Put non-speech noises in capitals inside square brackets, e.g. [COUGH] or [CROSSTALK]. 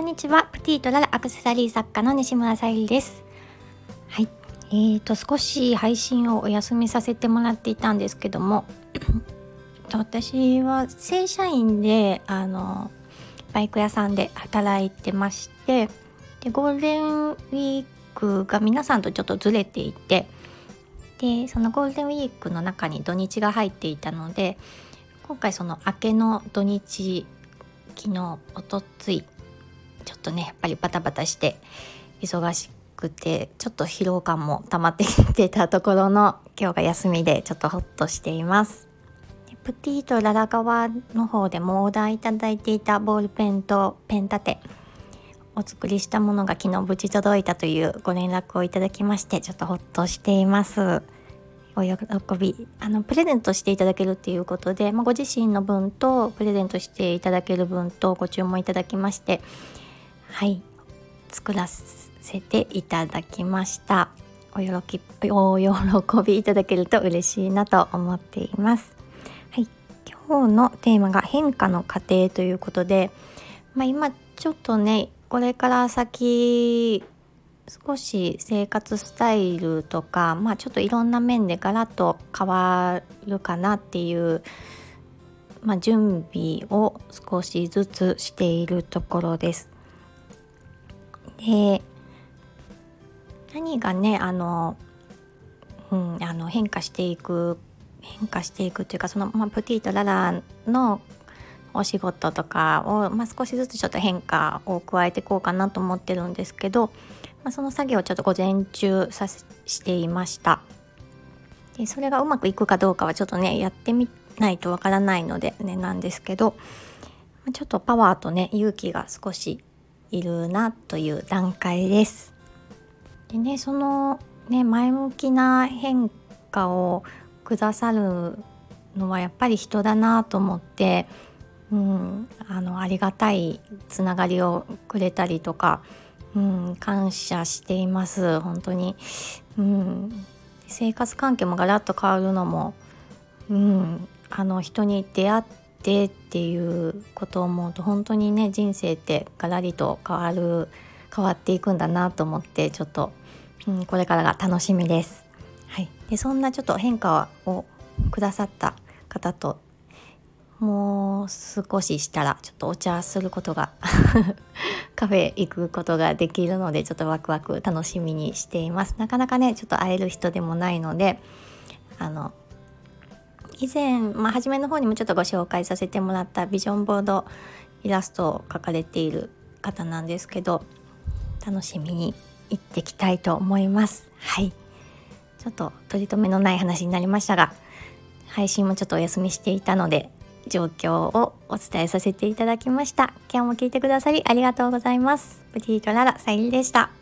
こんにちは。プティとララアクセサリー作家の西村さゆりです。はい。えーと少し配信をお休みさせてもらっていたんですけども [COUGHS] 私は正社員であのバイク屋さんで働いてましてでゴールデンウィークが皆さんとちょっとずれていてでそのゴールデンウィークの中に土日が入っていたので今回その明けの土日昨日おとついちょっとねやっぱりバタバタして忙しくてちょっと疲労感も溜まってきてたところの今日が休みでちょっとホッとしています。プティとララ側の方でもオーダーいただいていたボールペンとペン立てお作りしたものが昨日無事届いたというご連絡をいただきましてちょっとホッとしています。お喜びあのプレゼントしていただけるっていうことで、まあ、ご自身の分とプレゼントしていただける分とご注文いただきましてはい。作らせていただきました。お喜びお喜びいただけると嬉しいなと思っています。はい。今日のテーマが変化の過程ということでまあ、今ちょっとねこれから先少し生活スタイルとか、まあ、ちょっといろんな面でガラッと変わるかなっていう、まあ、準備を少しずつしているところです。で何がねあの、うん、あの変化していく変化していくというかその、まあ、プティとララのお仕事とかを、まあ、少しずつちょっと変化を加えていこうかなと思ってるんですけど、まあ、その作業をちょっと午前中さしていました。でそれがうまくいくかどうかはちょっとねやってみないとわからないのでねなんですけどちょっとパワーとね勇気が少しいるなという段階です。でねそのね前向きな変化をくださるのはやっぱり人だなと思ってうん、あのありがたいつながりをくれたりとか、うん、感謝しています本当に、うん、生活環境もガラッと変わるのも、うん、あの人に出会ってってっていうことを思うと本当にね人生ってガラリと変わる変わっていくんだなと思ってちょっと、うん、これからが楽しみです。はい、でそんなちょっと変化をくださった方ともう少ししたらちょっとお茶することが [LAUGHS] カフェ行くことができるのでちょっとワクワク楽しみにしていますなかなかねちょっと会える人でもないのであの以前、まあ、初めの方にもちょっとご紹介させてもらったビジョンボードイラストを描かれている方なんですけど楽しみに行ってきたいと思いますはいちょっと取り留めのない話になりましたが配信もちょっとお休みしていたので状況をお伝えさせていただきました。今日も聞いてくださりありがとうございます。プティートララさゆりでした。